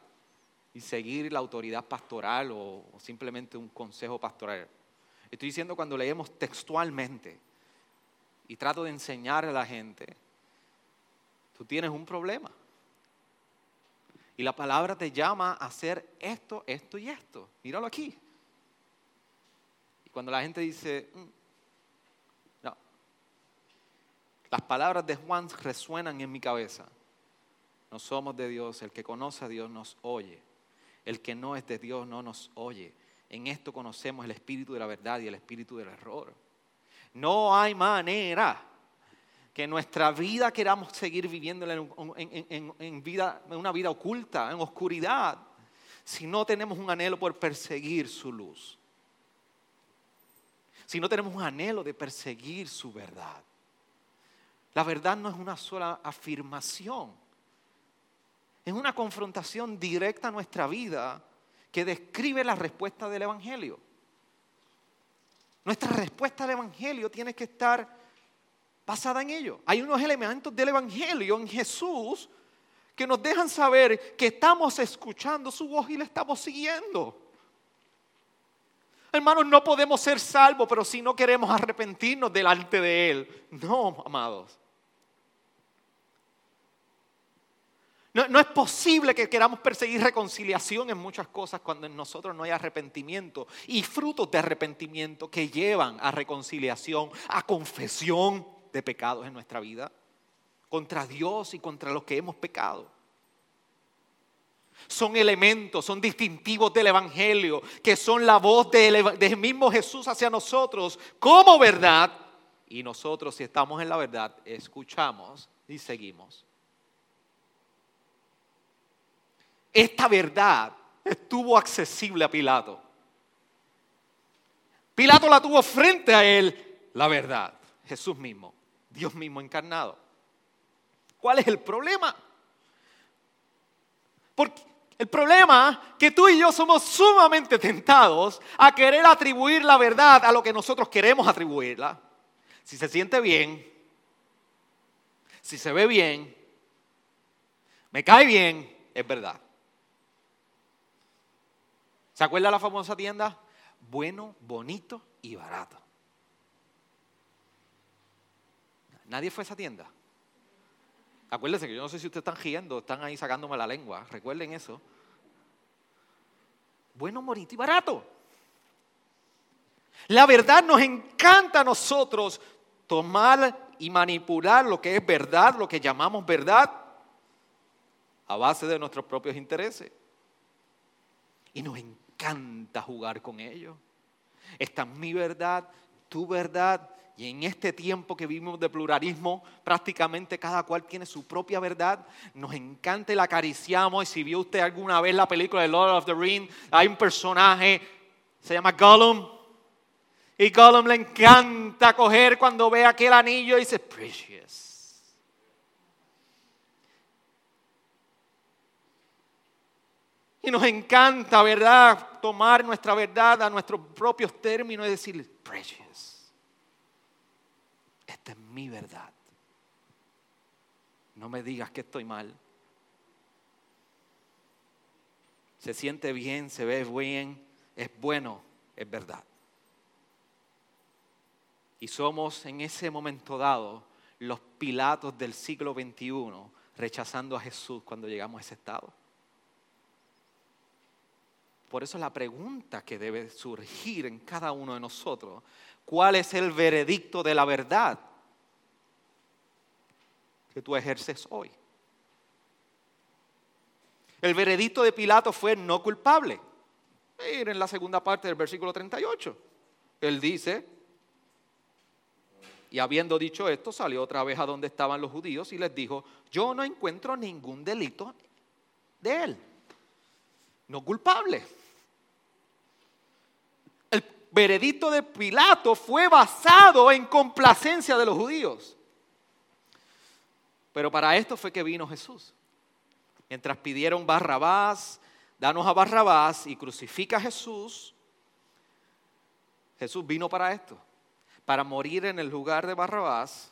y seguir la autoridad pastoral o, simplemente un consejo pastoral. Estoy diciendo cuando leemos textualmente y trato de enseñar a la gente, tú tienes un problema. Y la palabra te llama a hacer esto, esto y esto. Míralo aquí cuando la gente dice, mm, no, las palabras de Juan resuenan en mi cabeza. No somos de Dios, el que conoce a Dios nos oye, el que no es de Dios no nos oye. En esto conocemos el espíritu de la verdad y el espíritu del error. No hay manera que nuestra vida queramos seguir viviendo en, vida, en una vida oculta, en oscuridad, si no tenemos un anhelo por perseguir su luz si no tenemos un anhelo de perseguir su verdad. La verdad no es una sola afirmación, es una confrontación directa a nuestra vida que describe la respuesta del Evangelio. Nuestra respuesta al Evangelio tiene que estar basada en ello. Hay unos elementos del Evangelio en Jesús que nos dejan saber que estamos escuchando su voz y le estamos siguiendo. Hermanos, no podemos ser salvos, pero si no queremos arrepentirnos delante de Él. No, amados. No, no, es posible que queramos perseguir reconciliación en muchas cosas cuando en nosotros no hay arrepentimiento y frutos de arrepentimiento que llevan a reconciliación, a confesión de pecados en nuestra vida, contra Dios y contra los que hemos pecado son elementos, son distintivos del Evangelio, que son la voz del, mismo Jesús hacia nosotros como verdad. Y nosotros, si estamos en la verdad, escuchamos y seguimos. Esta verdad estuvo accesible a Pilato. Pilato la tuvo frente a él, la verdad, Jesús mismo, Dios mismo encarnado. ¿Cuál es el problema? Porque el problema que tú y yo somos sumamente tentados a querer atribuir la verdad a lo que nosotros queremos atribuirla. Si se siente bien, si se ve bien, me cae bien, es verdad. ¿Se acuerda la famosa tienda? Bueno, bonito y barato. Nadie fue a esa tienda. Acuérdense que yo no sé si ustedes están riendo, están ahí sacándome la lengua. Recuerden eso. Bueno, morito y barato. La verdad nos encanta a nosotros tomar y manipular lo que es verdad, lo que llamamos verdad, a base de nuestros propios intereses. Y nos encanta jugar con ello. Esta es mi verdad, tu verdad. Y en este tiempo que vivimos de pluralismo, prácticamente cada cual tiene su propia verdad. Nos encanta y la acariciamos. Y si vio usted alguna vez la película de Lord of the Rings, hay un personaje, se llama Gollum. Y Gollum le encanta coger cuando ve aquel anillo y dice, precious. Y nos encanta, ¿verdad? Tomar nuestra verdad a nuestros propios términos y decir, precious. Es mi verdad. No me digas que estoy mal. Se siente bien, se ve bien, es bueno, es verdad. Y somos en ese momento dado los pilatos del siglo XXI rechazando a Jesús cuando llegamos a ese estado. Por eso la pregunta que debe surgir en cada uno de nosotros, ¿cuál es el veredicto de la verdad que tú ejerces hoy? El veredicto de Pilato fue no culpable. Miren la segunda parte del versículo 38. Él dice, y habiendo dicho esto, salió otra vez a donde estaban los judíos y les dijo, yo no encuentro ningún delito de él. No culpable veredicto de Pilato fue basado en complacencia de los judíos. Pero para esto fue que vino Jesús. Mientras pidieron Barrabás, danos a Barrabás y crucifica a Jesús, Jesús vino para esto, para morir en el lugar de Barrabás,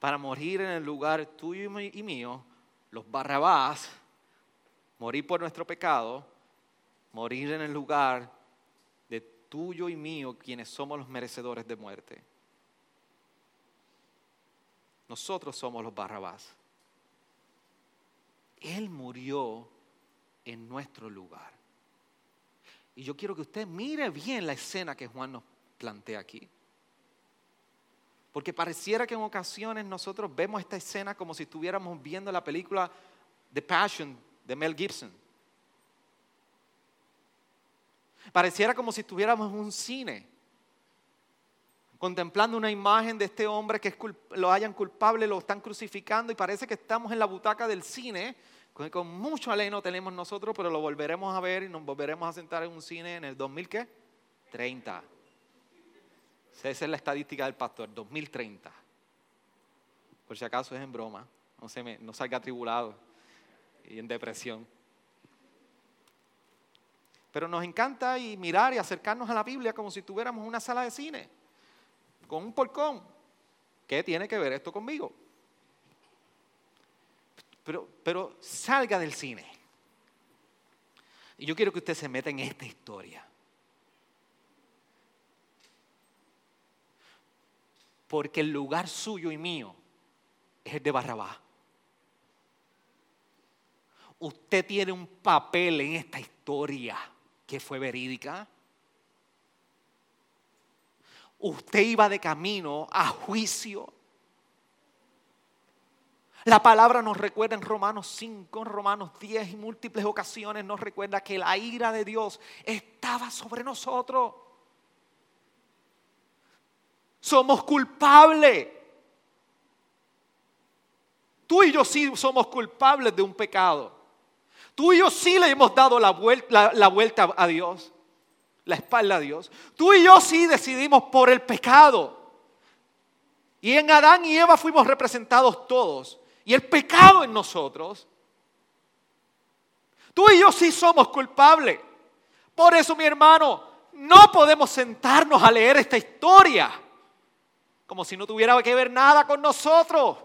para morir en el lugar tuyo y mío, los Barrabás, morir por nuestro pecado, morir en el lugar tuyo y mío quienes somos los merecedores de muerte. Nosotros somos los Barrabás. Él murió en nuestro lugar. Y yo quiero que usted mire bien la escena que Juan nos plantea aquí. Porque pareciera que en ocasiones nosotros vemos esta escena como si estuviéramos viendo la película The Passion de Mel Gibson. Pareciera como si estuviéramos en un cine, contemplando una imagen de este hombre que lo hayan culpable, lo están crucificando y parece que estamos en la butaca del cine, con, mucho aleno tenemos nosotros, pero lo volveremos a ver y nos volveremos a sentar en un cine en el 2030. Esa es la estadística del pastor, 2030. Por si acaso es en broma, no, se me, no salga atribulado y en depresión. Pero nos encanta y mirar y acercarnos a la Biblia como si tuviéramos una sala de cine, con un porcón. ¿Qué tiene que ver esto conmigo? Pero, pero salga del cine. Y yo quiero que usted se meta en esta historia. Porque el lugar suyo y mío es el de Barrabás. Usted tiene un papel en esta historia que fue verídica. Usted iba de camino a juicio. La palabra nos recuerda en Romanos 5, en Romanos 10 y múltiples ocasiones nos recuerda que la ira de Dios estaba sobre nosotros. Somos culpables. Tú y yo sí somos culpables de un pecado. Tú y yo sí le hemos dado la vuelta, la, vuelta a Dios, la espalda a Dios. Tú y yo sí decidimos por el pecado. Y en Adán y Eva fuimos representados todos. Y el pecado en nosotros. Tú y yo sí somos culpables. Por eso, mi hermano, no podemos sentarnos a leer esta historia como si no tuviera que ver nada con nosotros.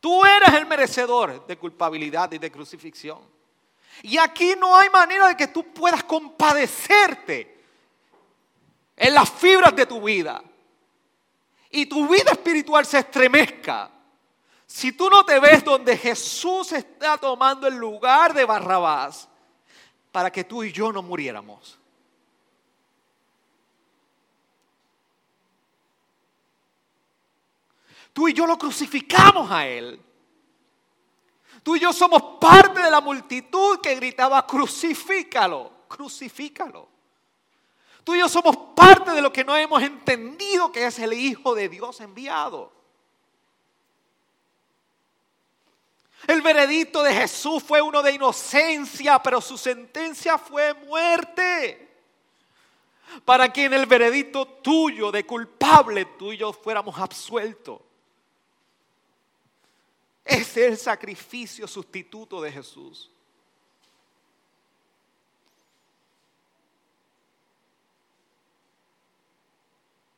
Tú eres el merecedor de culpabilidad y de crucifixión. Y aquí no hay manera de que tú puedas compadecerte en las fibras de tu vida. Y tu vida espiritual se estremezca. Si tú no te ves donde Jesús está tomando el lugar de Barrabás para que tú y yo no muriéramos. Tú y yo lo crucificamos a Él. Tú y yo somos parte de la multitud que gritaba, crucifícalo, crucifícalo. Tú y yo somos parte de lo que no hemos entendido que es el Hijo de Dios enviado. El veredicto de Jesús fue uno de inocencia, pero su sentencia fue muerte. Para que en el veredicto tuyo de culpable tú y yo fuéramos absueltos. Es el sacrificio sustituto de Jesús.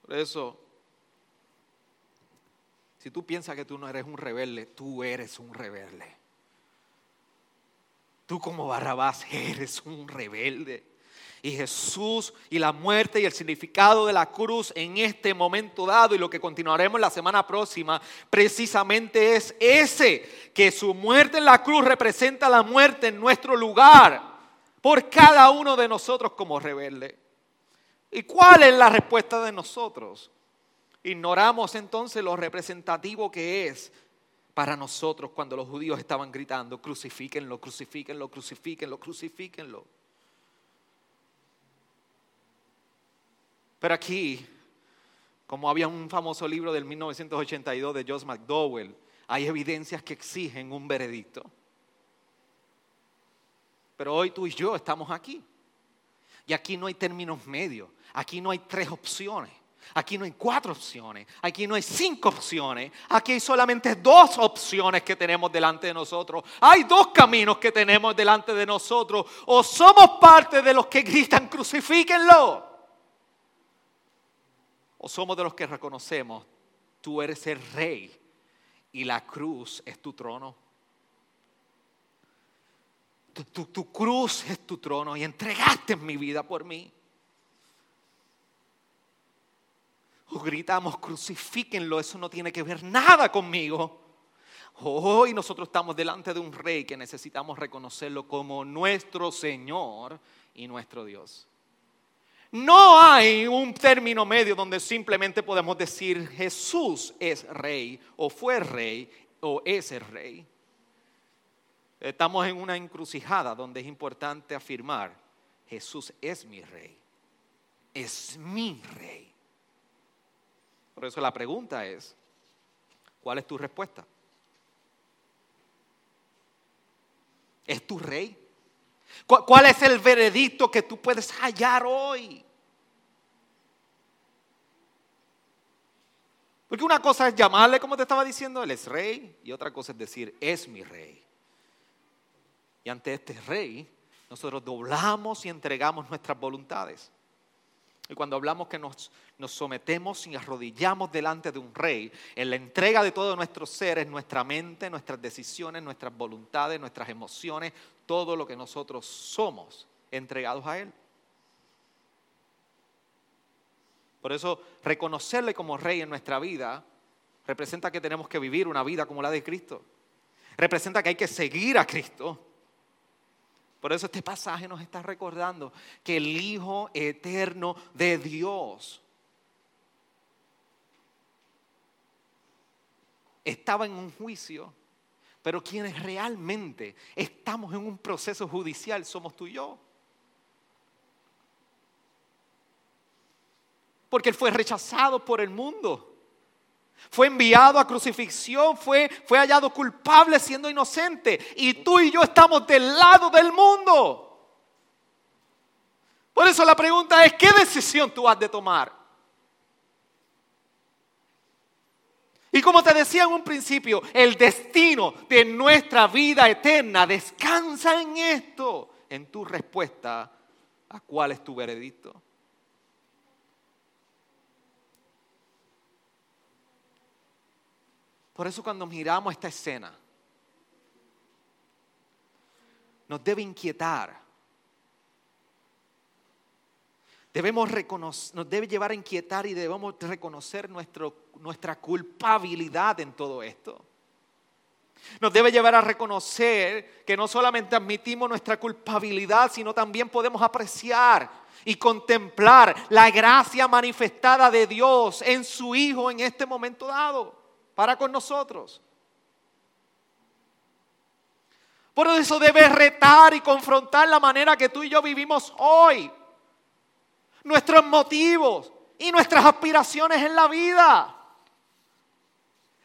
Por eso, si tú piensas que tú no eres un rebelde, tú eres un rebelde. Tú como Barrabás eres un rebelde. Y Jesús y la muerte y el significado de la cruz en este momento dado y lo que continuaremos la semana próxima, precisamente es ese, que su muerte en la cruz representa la muerte en nuestro lugar por cada uno de nosotros como rebelde. ¿Y cuál es la respuesta de nosotros? Ignoramos entonces lo representativo que es para nosotros cuando los judíos estaban gritando, crucifíquenlo, crucifíquenlo, crucifíquenlo, crucifíquenlo. Pero aquí, como había un famoso libro del 1982 de Josh McDowell, hay evidencias que exigen un veredicto. Pero hoy tú y yo estamos aquí. Y aquí no hay términos medios. Aquí no hay tres opciones. Aquí no hay cuatro opciones, aquí no hay cinco opciones, aquí hay solamente dos opciones que tenemos delante de nosotros. Hay dos caminos que tenemos delante de nosotros. O somos parte de los que gritan crucifíquenlo, o somos de los que reconocemos, tú eres el rey y la cruz es tu trono. Tu, cruz es tu trono y entregaste mi vida por mí. o gritamos, crucifíquenlo, eso no tiene que ver nada conmigo. Hoy nosotros estamos delante de un rey que necesitamos reconocerlo como nuestro Señor y nuestro Dios. No hay un término medio donde simplemente podemos decir Jesús es rey o fue rey o es rey. Estamos en una encrucijada donde es importante afirmar Jesús es mi rey. Es mi rey. Por eso la pregunta es, ¿cuál es tu respuesta? ¿Es tu rey? ¿Cuál es el veredicto que tú puedes hallar hoy? Porque una cosa es llamarle, como te estaba diciendo, él es rey, y otra cosa es decir, es mi rey. Y ante este rey, nosotros doblamos y entregamos nuestras voluntades. Y cuando hablamos que nos, sometemos y arrodillamos delante de un rey, en la entrega de todos nuestros seres, nuestra mente, nuestras decisiones, nuestras voluntades, nuestras emociones, todo lo que nosotros somos entregados a Él. Por eso reconocerle como rey en nuestra vida representa que tenemos que vivir una vida como la de Cristo. Representa que hay que seguir a Cristo por eso este pasaje nos está recordando que el Hijo eterno de Dios estaba en un juicio, pero quienes realmente estamos en un proceso judicial somos tú y yo. Porque Él fue rechazado por el mundo. Fue enviado a crucifixión, fue, fue hallado culpable siendo inocente. Y tú y yo estamos del lado del mundo. Por eso la pregunta es, ¿qué decisión tú has de tomar? Y como te decía en un principio, el destino de nuestra vida eterna descansa en esto, en tu respuesta a cuál es tu veredicto. Por eso cuando miramos esta escena, nos debe inquietar. Debemos reconocer, nos debe llevar a inquietar y debemos reconocer nuestra culpabilidad en todo esto. Nos debe llevar a reconocer que no solamente admitimos nuestra culpabilidad, sino también podemos apreciar y contemplar la gracia manifestada de Dios en su Hijo en este momento dado para con nosotros. Por eso debe retar y confrontar la manera que tú y yo vivimos hoy. nuestros motivos y nuestras aspiraciones en la vida.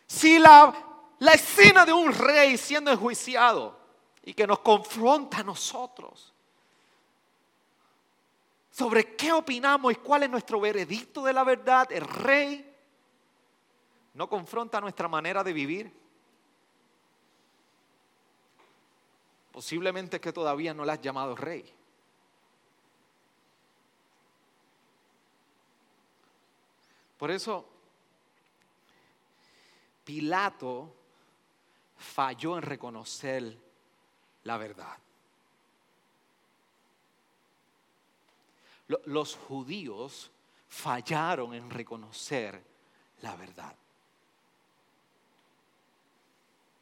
Si la, la escena de un rey siendo enjuiciado y que nos confronta a nosotros sobre qué opinamos y cuál es nuestro veredicto de la verdad, el rey no confronta nuestra manera de vivir. Posiblemente que todavía no le has llamado rey. Por eso, Pilato falló en reconocer la verdad. Los judíos fallaron en reconocer la verdad.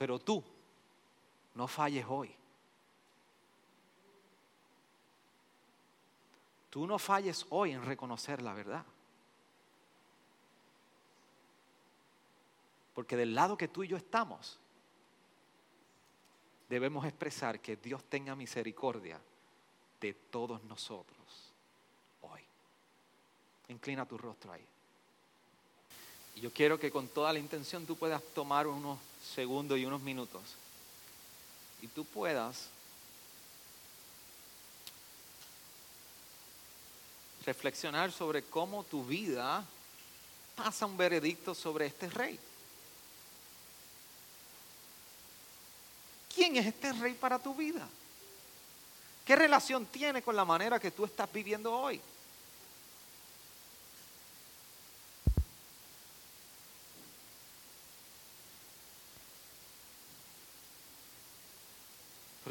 Pero tú no falles hoy. Tú no falles hoy en reconocer la verdad. Porque del lado que tú y yo estamos, debemos expresar que Dios tenga misericordia de todos nosotros hoy. Inclina tu rostro ahí. Y yo quiero que con toda la intención tú puedas tomar unos segundos y unos minutos y tú puedas reflexionar sobre cómo tu vida pasa un veredicto sobre este rey. ¿Quién es este rey para tu vida? ¿Qué relación tiene con la manera que tú estás viviendo hoy?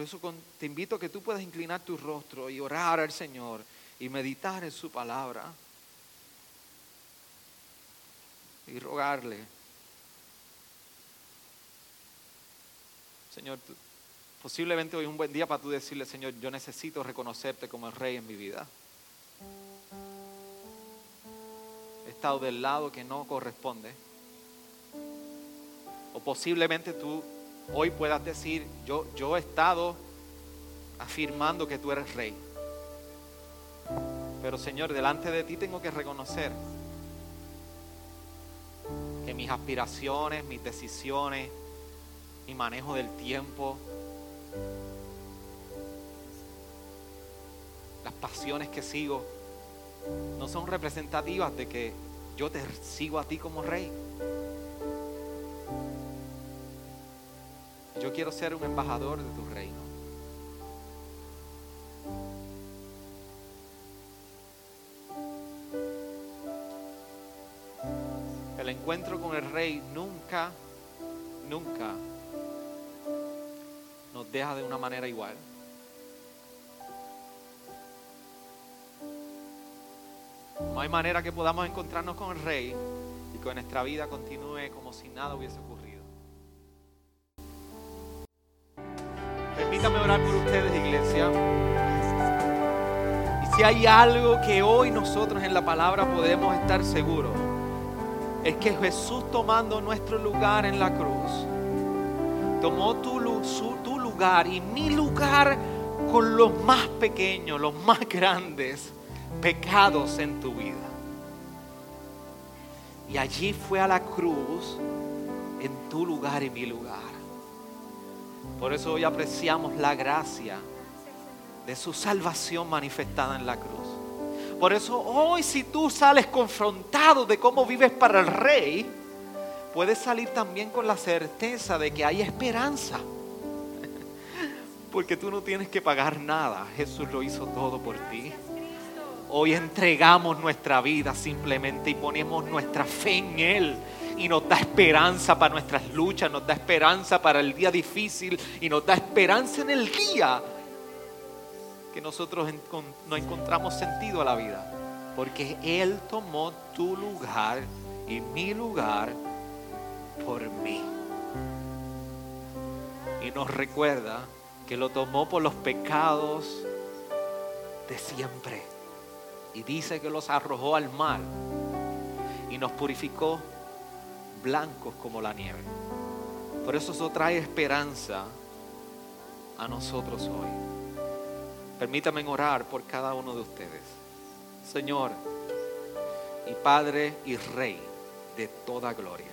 Por eso te invito a que tú puedas inclinar tu rostro y orar al Señor y meditar en su palabra y rogarle. Señor, posiblemente hoy es un buen día para tú decirle, Señor, yo necesito reconocerte como el rey en mi vida. He estado del lado que no corresponde. O posiblemente tú hoy puedas decir, yo, yo he estado afirmando que tú eres rey. Pero Señor, delante de ti tengo que reconocer que mis aspiraciones, mis decisiones, mi manejo del tiempo, las pasiones que sigo, no son representativas de que yo te sigo a ti como rey. Yo quiero ser un embajador de tu reino. encuentro con el rey nunca, nunca nos deja de una manera igual. No hay manera que podamos encontrarnos con el rey y que nuestra vida continúe como si nada hubiese ocurrido. Permítame orar por ustedes, iglesia. Y si hay algo que hoy nosotros en la palabra podemos estar seguros, es que Jesús tomando nuestro lugar en la cruz, tomó tu, tu lugar y mi lugar con los más pequeños, los más grandes pecados en tu vida. Y allí fue a la cruz en tu lugar y mi lugar. Por eso hoy apreciamos la gracia de su salvación manifestada en la cruz. Por eso hoy si tú sales confrontado de cómo vives para el rey, puedes salir también con la certeza de que hay esperanza. <laughs> Porque tú no tienes que pagar nada. Jesús lo hizo todo por ti. Hoy entregamos nuestra vida simplemente y ponemos nuestra fe en Él. Y nos da esperanza para nuestras luchas, nos da esperanza para el día difícil y nos da esperanza en el día que nosotros no encontramos sentido a la vida. Porque Él tomó tu lugar y mi lugar por mí. Y nos recuerda que lo tomó por los pecados de siempre. Y dice que los arrojó al mar y nos purificó blancos como la nieve. Por eso eso trae esperanza a nosotros hoy. Permítame orar por cada uno de ustedes. Señor y Padre y Rey de toda gloria.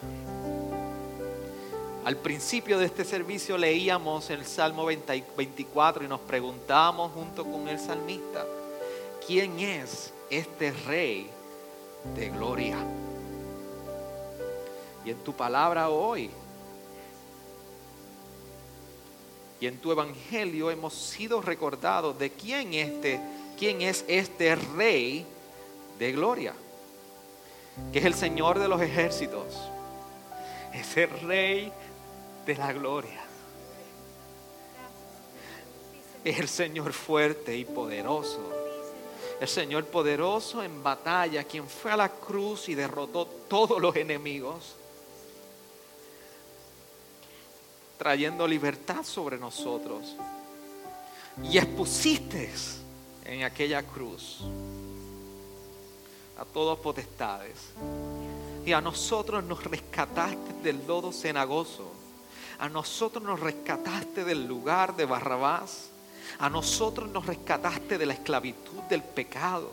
Al principio de este servicio leíamos el Salmo 24 y nos preguntábamos junto con el salmista, ¿quién es este Rey de gloria? Y en tu palabra hoy y en tu evangelio hemos sido recordados de quién, este, quién es este Rey de gloria, que es el Señor de los ejércitos, ese Rey de la gloria. Es el Señor fuerte y poderoso. El Señor poderoso en batalla, quien fue a la cruz y derrotó todos los enemigos, trayendo libertad sobre nosotros. Y expusiste en aquella cruz a todos potestades. Y a nosotros nos rescataste del lodo cenagoso a nosotros nos rescataste del lugar de Barrabás. A nosotros nos rescataste de la esclavitud del pecado.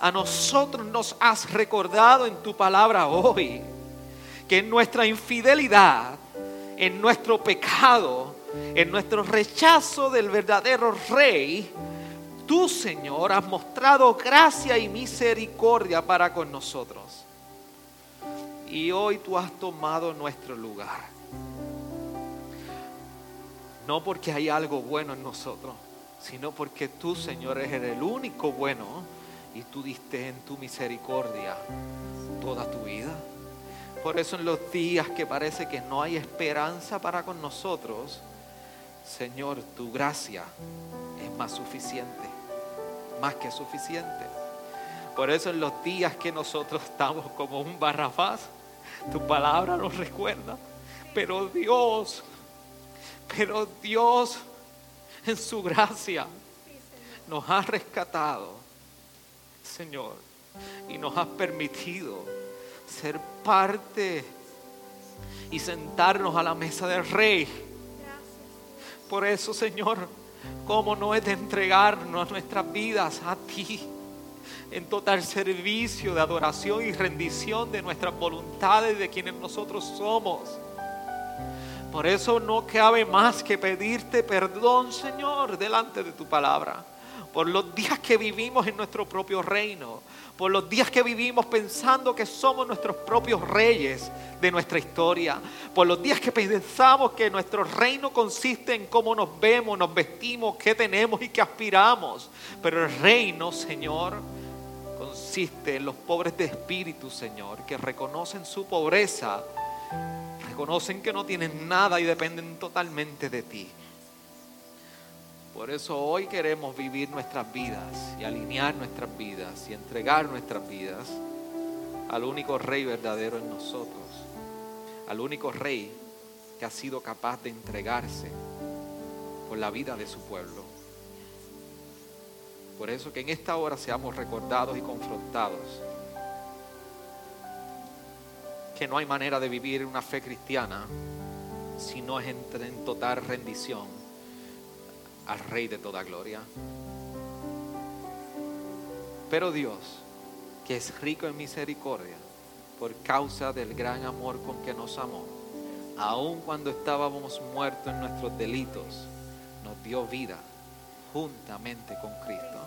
A nosotros nos has recordado en tu palabra hoy que en nuestra infidelidad, en nuestro pecado, en nuestro rechazo del verdadero rey, tú Señor has mostrado gracia y misericordia para con nosotros. Y hoy tú has tomado nuestro lugar. No porque hay algo bueno en nosotros, sino porque tú, Señor, eres el único bueno y tú diste en tu misericordia toda tu vida. Por eso en los días que parece que no hay esperanza para con nosotros, Señor, tu gracia es más suficiente, más que suficiente. Por eso en los días que nosotros estamos como un barrafaz, tu palabra nos recuerda. Pero Dios pero Dios en su gracia nos ha rescatado, Señor, y nos ha permitido ser parte y sentarnos a la mesa del Rey. Por eso, Señor, ¿cómo no es de entregarnos nuestras vidas a ti? en total servicio de adoración y rendición de nuestras voluntades, de quienes nosotros somos. Por eso no cabe más que pedirte perdón, Señor, delante de tu palabra. Por los días que vivimos en nuestro propio reino. Por los días que vivimos pensando que somos nuestros propios reyes de nuestra historia. Por los días que pensamos que nuestro reino consiste en cómo nos vemos, nos vestimos, qué tenemos y qué aspiramos. Pero el reino, Señor, consiste en los pobres de espíritu, Señor, que reconocen su pobreza reconocen que no tienen nada y dependen totalmente de ti. Por eso hoy queremos vivir nuestras vidas y alinear nuestras vidas y entregar nuestras vidas al único rey verdadero en nosotros, al único rey que ha sido capaz de entregarse por la vida de su pueblo. Por eso que en esta hora seamos recordados y confrontados que no hay manera de vivir una fe cristiana si no es en, total rendición al Rey de toda gloria. Pero Dios, que es rico en misericordia, por causa del gran amor con que nos amó, aun cuando estábamos muertos en nuestros delitos, nos dio vida juntamente con Cristo.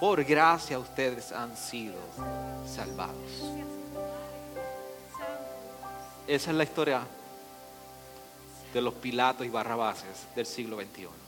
Por gracia ustedes han sido salvados. Esa es la historia de los Pilatos y Barrabases del siglo XXI.